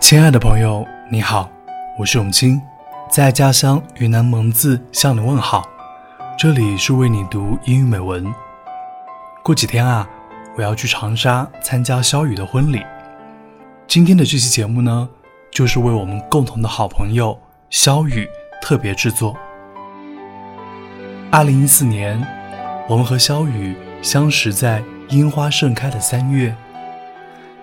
亲爱的朋友，你好，我是永清，在家乡云南蒙自向你问好。这里是为你读英语美文。过几天啊，我要去长沙参加肖雨的婚礼。今天的这期节目呢，就是为我们共同的好朋友肖雨特别制作。二零一四年，我们和肖雨相识在樱花盛开的三月。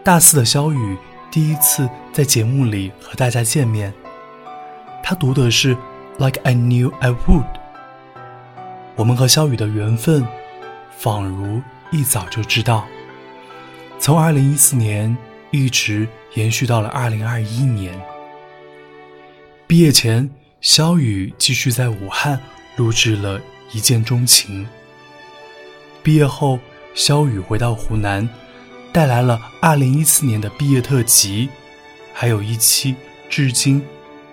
大四的肖雨第一次在节目里和大家见面，他读的是《Like I Knew I Would》。我们和肖雨的缘分，仿如一早就知道。从二零一四年一直延续到了二零二一年。毕业前，肖雨继续在武汉录制了《一见钟情》。毕业后，肖雨回到湖南，带来了二零一四年的毕业特辑，还有一期至今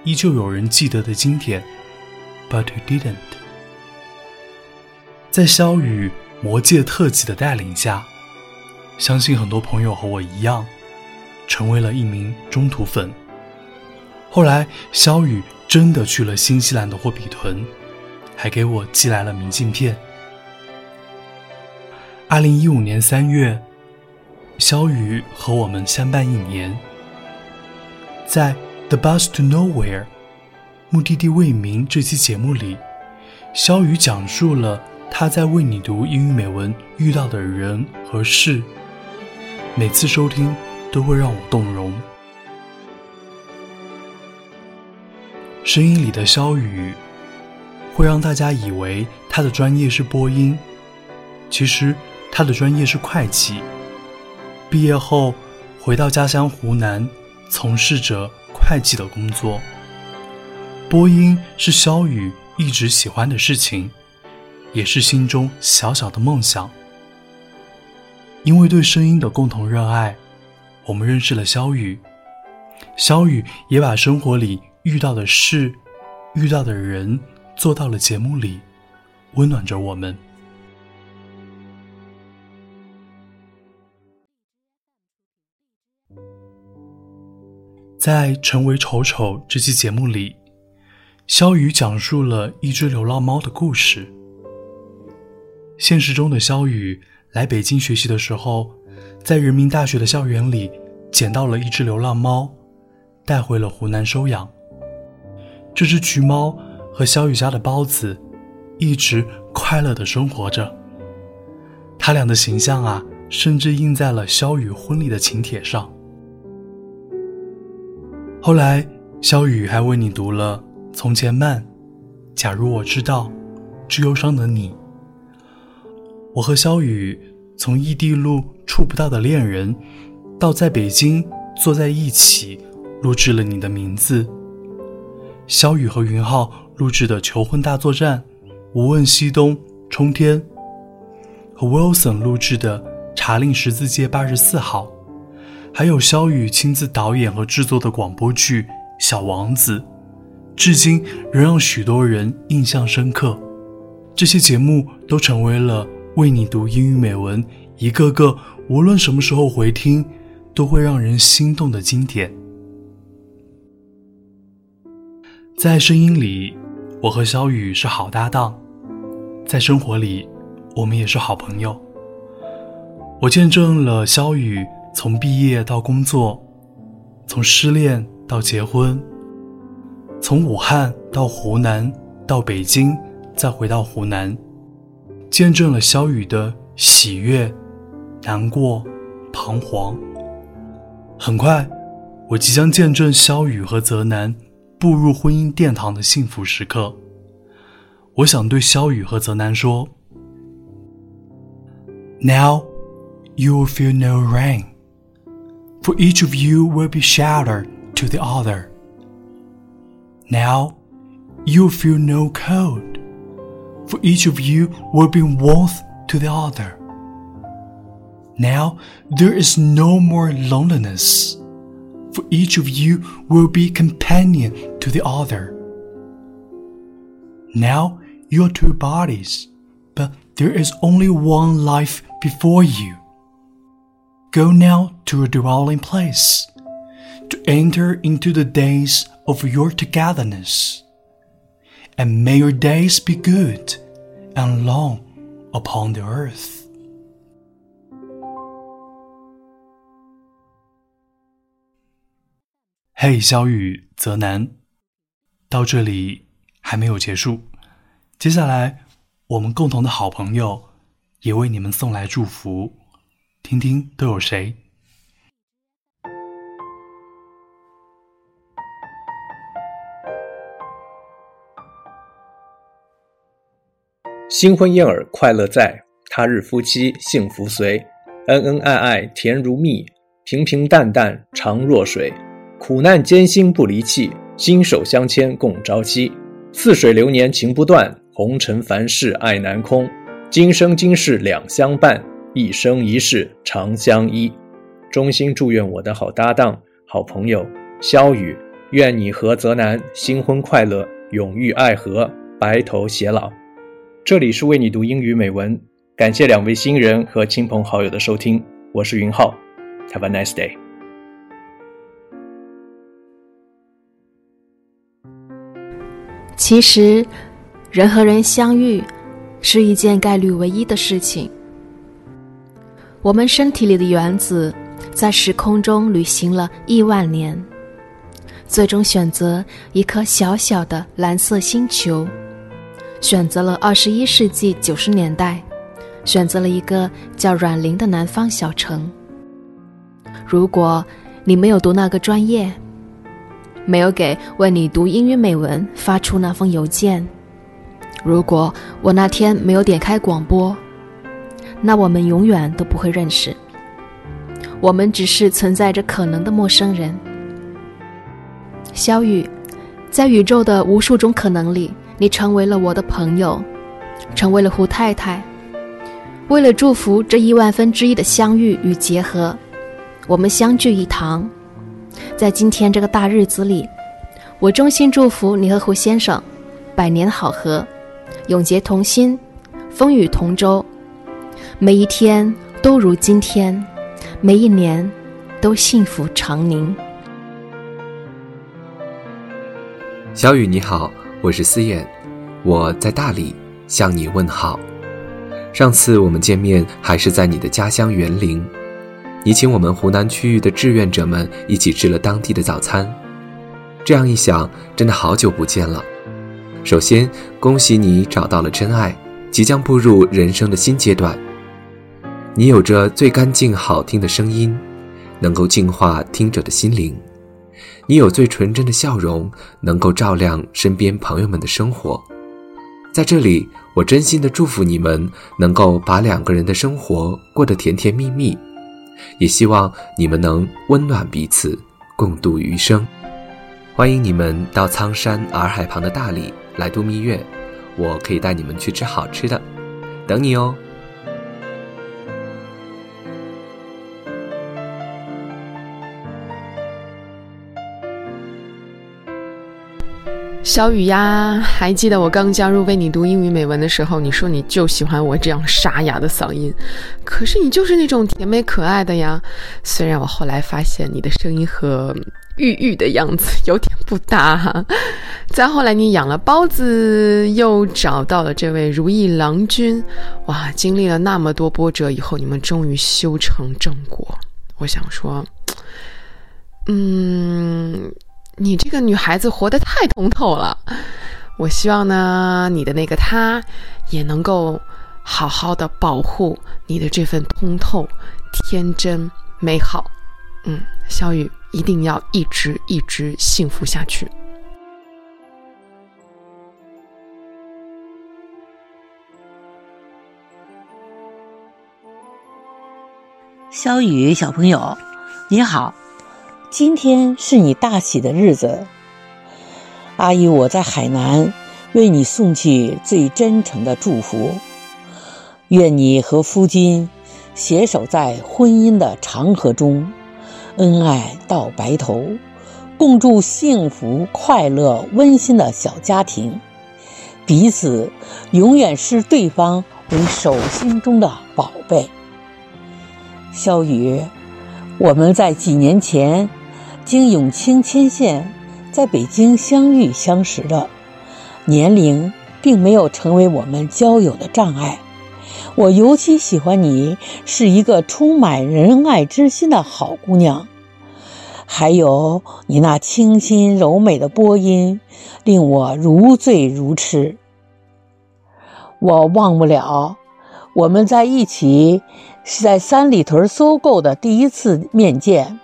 依旧有人记得的经典《But You Didn't》。在肖雨《魔界》特辑的带领下，相信很多朋友和我一样，成为了一名中途粉。后来，肖雨真的去了新西兰的霍比屯，还给我寄来了明信片。二零一五年三月，肖宇和我们相伴一年，在《The Bus to Nowhere》目的地未明这期节目里，肖宇讲述了。他在为你读英语美文遇到的人和事，每次收听都会让我动容。声音里的肖宇，会让大家以为他的专业是播音，其实他的专业是会计。毕业后回到家乡湖南，从事着会计的工作。播音是肖雨一直喜欢的事情。也是心中小小的梦想。因为对声音的共同热爱，我们认识了肖雨。肖雨也把生活里遇到的事、遇到的人做到了节目里，温暖着我们。在《成为丑丑》这期节目里，肖雨讲述了一只流浪猫的故事。现实中的肖雨来北京学习的时候，在人民大学的校园里捡到了一只流浪猫，带回了湖南收养。这只橘猫和肖雨家的包子一直快乐的生活着。他俩的形象啊，甚至印在了肖雨婚礼的请帖上。后来，肖雨还为你读了《从前慢》，《假如我知道》，《致忧伤的你》。我和肖雨从异地录触不到的恋人，到在北京坐在一起录制了你的名字。肖雨和云浩录制的求婚大作战，无问西东冲天，和 Wilson 录制的查令十字街八十四号，还有肖雨亲自导演和制作的广播剧《小王子》，至今仍让许多人印象深刻。这些节目都成为了。为你读英语美文，一个个无论什么时候回听，都会让人心动的经典。在声音里，我和小雨是好搭档；在生活里，我们也是好朋友。我见证了肖雨从毕业到工作，从失恋到结婚，从武汉到湖南，到北京，再回到湖南。见证了肖雨的喜悦、难过、彷徨。很快，我即将见证肖雨和泽南步入婚姻殿堂的幸福时刻。我想对肖雨和泽南说：Now you will feel no rain, for each of you will be shelter to the other. Now you feel no cold for each of you will be warmth to the other. Now there is no more loneliness, for each of you will be companion to the other. Now you are two bodies, but there is only one life before you. Go now to your dwelling place, to enter into the days of your togetherness, and may your days be good and long upon the earth. 嘿，小雨泽南，到这里还没有结束。接下来，我们共同的好朋友也为你们送来祝福， 听听都有谁。新婚燕尔快乐在，他日夫妻幸福随，恩恩爱爱甜如蜜，平平淡淡长若水。苦难艰辛不离弃，心手相牵共朝夕。似水流年情不断，红尘凡事爱难空。今生今世两相伴，一生一世长相依。衷心祝愿我的好搭档、好朋友肖雨，愿你和泽南新婚快乐，永浴爱河，白头偕老。这里是为你读英语美文，感谢两位新人和亲朋好友的收听，我是云浩，Have a nice day。其实，人和人相遇是一件概率唯一的事情。我们身体里的原子在时空中旅行了亿万年，最终选择一颗小小的蓝色星球，选择了二十一世纪九十年代，选择了一个叫阮玲的南方小城。如果你没有读那个专业，没有给为你读英语美文发出那封邮件。如果我那天没有点开广播，那我们永远都不会认识。我们只是存在着可能的陌生人。小雨，在宇宙的无数种可能里，你成为了我的朋友，成为了胡太太。为了祝福这亿万分之一的相遇与结合，我们相聚一堂。在今天这个大日子里，我衷心祝福你和胡先生百年好合，永结同心，风雨同舟，每一天都如今天，每一年都幸福长宁。小雨你好，我是思燕，我在大理向你问好。上次我们见面还是在你的家乡园林。你请我们湖南区域的志愿者们一起吃了当地的早餐，这样一想，真的好久不见了。首先，恭喜你找到了真爱，即将步入人生的新阶段。你有着最干净好听的声音，能够净化听者的心灵；你有最纯真的笑容，能够照亮身边朋友们的生活。在这里，我真心的祝福你们能够把两个人的生活过得甜甜蜜蜜。也希望你们能温暖彼此，共度余生。欢迎你们到苍山洱海旁的大理来度蜜月，我可以带你们去吃好吃的，等你哦。小雨呀，还记得我刚加入为你读英语美文的时候，你说你就喜欢我这样沙哑的嗓音，可是你就是那种甜美可爱的呀。虽然我后来发现你的声音和玉玉的样子有点不搭哈。再后来你养了包子，又找到了这位如意郎君，哇，经历了那么多波折以后，你们终于修成正果。我想说，嗯。你这个女孩子活得太通透了，我希望呢，你的那个他，也能够好好的保护你的这份通透、天真、美好。嗯，小雨一定要一直一直幸福下去。小雨小朋友，你好。今天是你大喜的日子，阿姨我在海南为你送去最真诚的祝福，愿你和夫君携手在婚姻的长河中，恩爱到白头，共筑幸福、快乐、温馨的小家庭，彼此永远是对方为手心中的宝贝。肖雨，我们在几年前经永清牵线，在北京相遇相识的，年龄并没有成为我们交友的障碍。我尤其喜欢你是一个充满仁爱之心的好姑娘，还有你那清新柔美的播音，令我如醉如痴。我忘不了我们在一起是在三里屯搜购的第一次面见，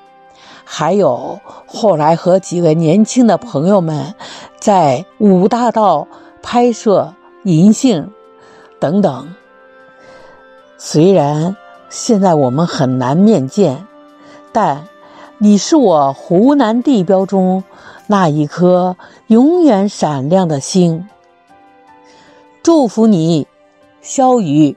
还有后来和几个年轻的朋友们在五大道拍摄银杏等等。虽然现在我们很难面见，但你是我湖南地标中那一颗永远闪亮的星。祝福你，肖雨。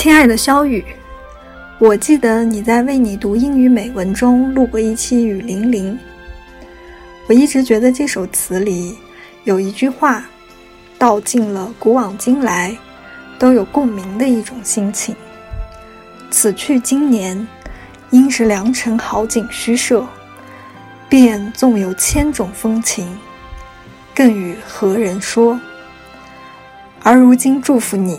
亲爱的萧雨。我记得你在为你读英语美文中录过一期雨霖铃。我一直觉得这首词里有一句话，道尽了古往今来都有共鸣的一种心情。此去经年，应是良辰好景虚设，便纵有千种风情，更与何人说？而如今祝福你。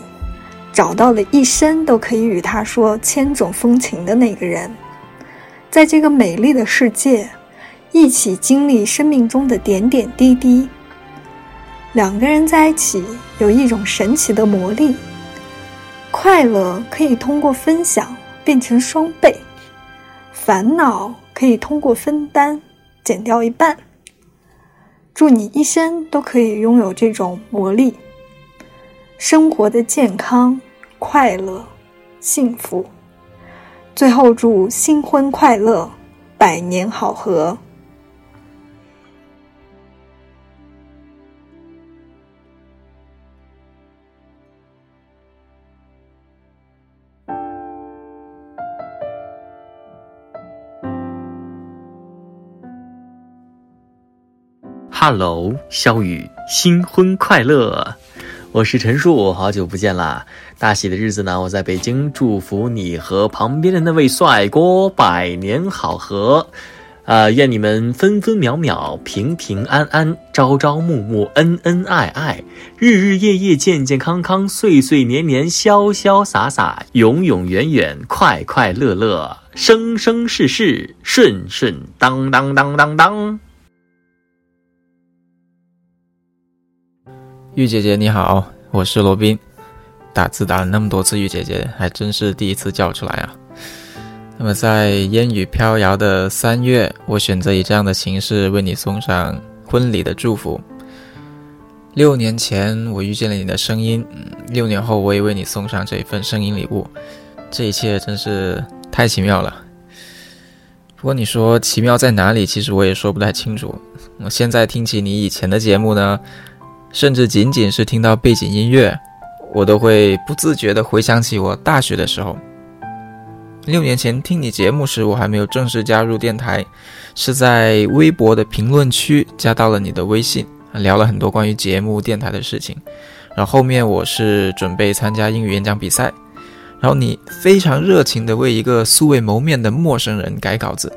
找到了一生都可以与他说千种风情的那个人，在这个美丽的世界，一起经历生命中的点点滴滴。两个人在一起有一种神奇的魔力，快乐可以通过分享变成双倍，烦恼可以通过分担减掉一半。祝你一生都可以拥有这种魔力。生活的健康、快乐、幸福。最后祝新婚快乐，百年好合。Hello，肖雨，新婚快乐。我是陈树，好久不见啦！大喜的日子呢，我在北京，祝福你和旁边的那位帅哥百年好合，啊，愿你们分分秒秒平平安安，朝朝暮暮恩恩爱爱，日日夜夜健健康康，岁岁年年潇潇洒洒，永永远远快快乐乐，生生世世顺顺当当当当当。玉姐姐你好，我是罗宾。打字打了那么多次，玉姐姐还真是第一次叫出来啊。那么在烟雨飘摇的三月，我选择以这样的形式为你送上婚礼的祝福。六年前我遇见了你的声音，六年后我也为你送上这一份声音礼物。这一切真是太奇妙了。不过你说奇妙在哪里，其实我也说不太清楚。我现在听起你以前的节目呢。甚至仅仅是听到背景音乐，我都会不自觉地回想起我大学的时候。六年前听你节目时，我还没有正式加入电台，是在微博的评论区加到了你的微信，聊了很多关于节目、电台的事情。然后后面我是准备参加英语演讲比赛，然后你非常热情地为一个素未谋面的陌生人改稿子，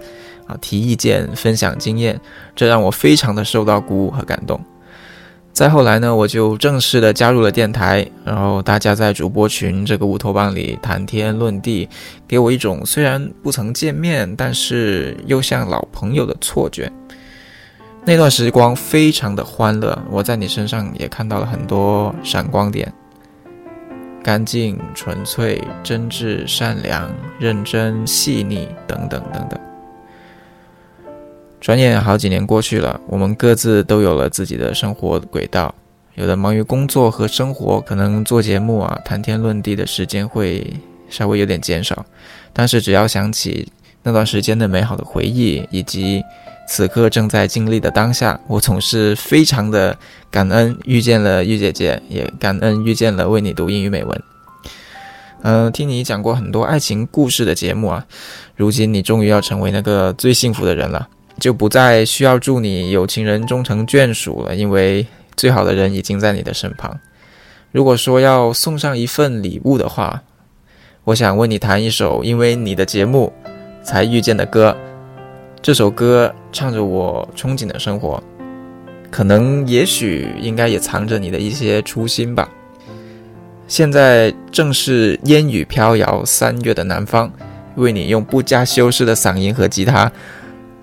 啊，提意见、分享经验，这让我非常的受到鼓舞和感动。再后来呢，我就正式的加入了电台，然后大家在主播群这个乌托邦里谈天论地，给我一种虽然不曾见面，但是又像老朋友的错觉。那段时光非常的欢乐，我在你身上也看到了很多闪光点：干净、纯粹、真挚、善良、认真、细腻等等等等。转眼好几年过去了，我们各自都有了自己的生活轨道，有的忙于工作和生活，可能做节目啊、谈天论地的时间会稍微有点减少。但是只要想起那段时间的美好的回忆，以及此刻正在经历的当下，我总是非常的感恩遇见了玉姐姐，也感恩遇见了为你读英语美文。嗯，听你讲过很多爱情故事的节目啊，如今你终于要成为那个最幸福的人了，就不再需要祝你有情人终成眷属了，因为最好的人已经在你的身旁。如果说要送上一份礼物的话，我想为你弹一首因为你的节目才遇见的歌。这首歌唱着我憧憬的生活，可能也许应该也藏着你的一些初心吧。现在正是烟雨飘摇三月的南方，为你用不加修饰的嗓音和吉他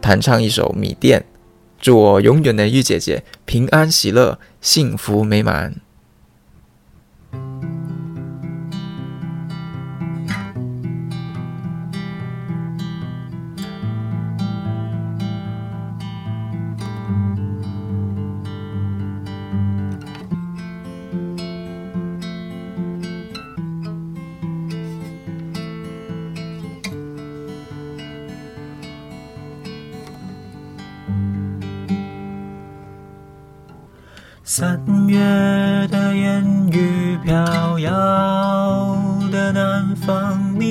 弹唱一首《米店》，祝我永远的玉姐姐平安喜乐，幸福美满。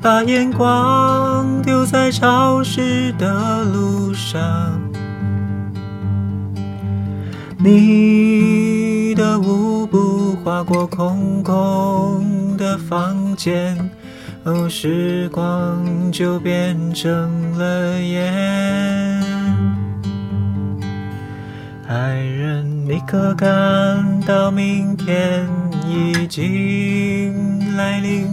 把眼光丢在潮湿的路上。你的舞步划过空空的房间，哦，时光就变成了烟。爱人。你可感到明天已经来临？